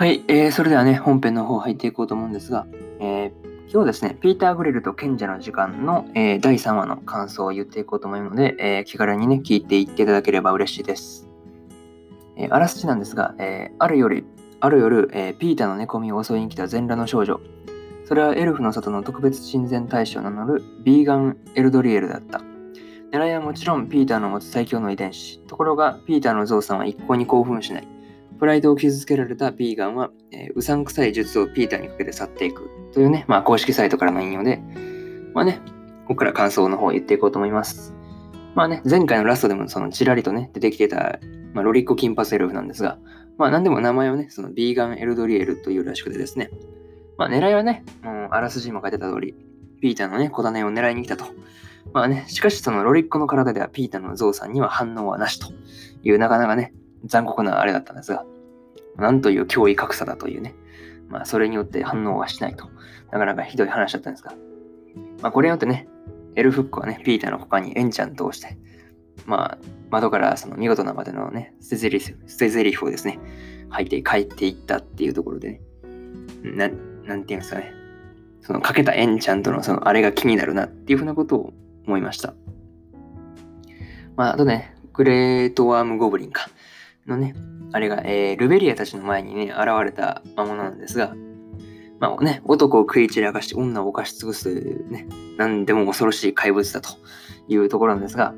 はい、えーそれではね、本編の方入っていこうと思うんですが、えー今日ですね、ピーター・グレルと賢者の時間の、えー第3話の感想を言っていこうと思うので、えー気軽にね、聞いていっていただければ嬉しいです。えーあらすじなんですが、えーある夜、ある夜、えピーターの寝込みを襲いに来た全裸の少女。それはエルフの里の特別親善大使を名乗るビーガン・エルドリエルだった。狙いはもちろんピーターの持つ最強の遺伝子。ところが、ピーターのゾウさんは一向に興奮しない。プライドを傷つけられたビーガンは、えーうさんくさい術をピーターにかけて去っていく。というね、まあ、公式サイトからの引用で、まあね、ここから感想の方を言っていこうと思います。まあね、前回のラストでもそのちらりとね、出てきてた、まあ、ロリッコ・キンパスエルフなんですが、まあ何でも名前をね、そのビーガン・エルドリエルというらしくてですね、まあ狙いはね、もうあらすじも書いてた通り、ピーターのね、小種を狙いに来たと。まあね、しかしそのロリッコの体ではピーターのゾウさんには反応はなしというなかなかね、残酷なあれだったんですが、なんという脅威格差だというね、まあそれによって反応はしないと。なかなかひどい話だったんですが、まあこれによってね、エルフックはね、ピーターの股間にエンチャントをして、まあ窓からその見事なまでのね、捨てゼリフ、捨てゼリフをですね、吐いて帰っていったっていうところでね、ななんていうんですかね、そのかけたエンチャントのそのあれが気になるなっていうふうなことを思いました。まあ、あとね、グレートワームゴブリンか。のね、あれが、えールベリアたちの前にね、現れた魔物なんですが、まあね、男を食い散らかして、女を犯し尽くすというね、何でも恐ろしい怪物だというところなんですが、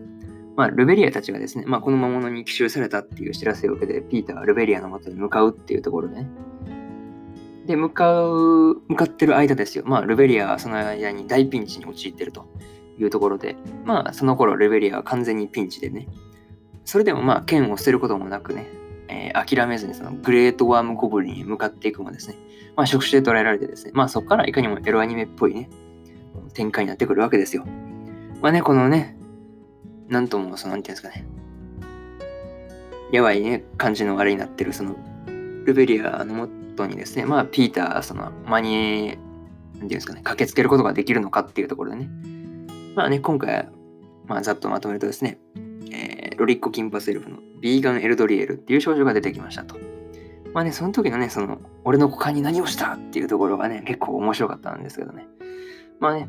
まあ、ルベリアたちがですね、まあ、この魔物に奇襲されたっていう知らせを受けて、ピーターはルベリアの元に向かうっていうところでね。で、向かう、向かってる間ですよ。まあ、ルベリアはその間に大ピンチに陥ってるというところで、まあ、その頃ルベリアは完全にピンチでね、それでもまあ、剣を捨てることもなくね、えー諦めずにそのグレートワームゴブリンに向かっていくもですね、まあ、触手で捉えられてですね、まあ、そこからいかにもエロアニメっぽいね、展開になってくるわけですよ。まあね、このね、なんとも、その、なんていうんですかね、やばいね、感じのあれになってる、その、ルベリアのもとにですね、まあ、ピーター、その、間に、なんていうんですかね、駆けつけることができるのかっていうところでね、まあね、今回、まあ、ざっとまとめるとですね、ロリッコ・キンパスエルフのビーガン・エルドリエルっていう少女が出てきましたと。まあね、その時のね、その、俺の股間に何をしたっていうところがね、結構面白かったんですけどね。まあね、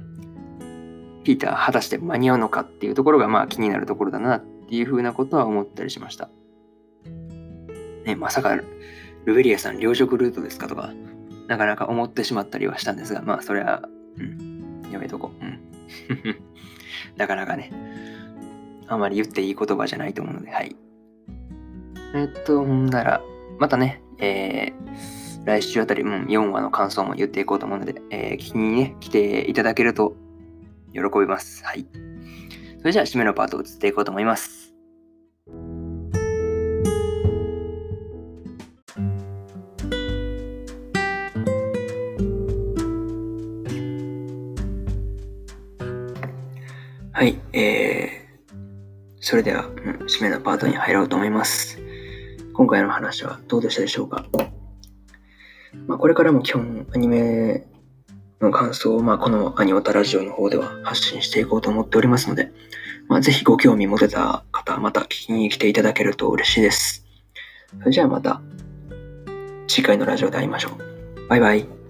ピーター果たして間に合うのかっていうところがまあ気になるところだなっていうふうなことは思ったりしました。ね、まさかルベリアさん両食ルートですかとか、なかなか思ってしまったりはしたんですが、まあそれは、うん、やめとこう。うん。なかなかね、あまり言っていい言葉じゃないと思うので、はい。えっと、ほんなら、またね、えー、来週あたり、うん、4話の感想も言っていこうと思うので、えー、聞きにね、来ていただけると喜びます。はい。それじゃあ、締めのパートを移っていこうと思います。はい、えー、それでは、うん、締めのパートに入ろうと思います。今回の話はどうでしたでしょうか？まあ、これからも基本アニメの感想を、まあ、このアニオタラジオの方では発信していこうと思っておりますので、まあ、ぜひご興味持てた方また聞きに来ていただけると嬉しいです。それじゃあまた次回のラジオで会いましょう。バイバイ。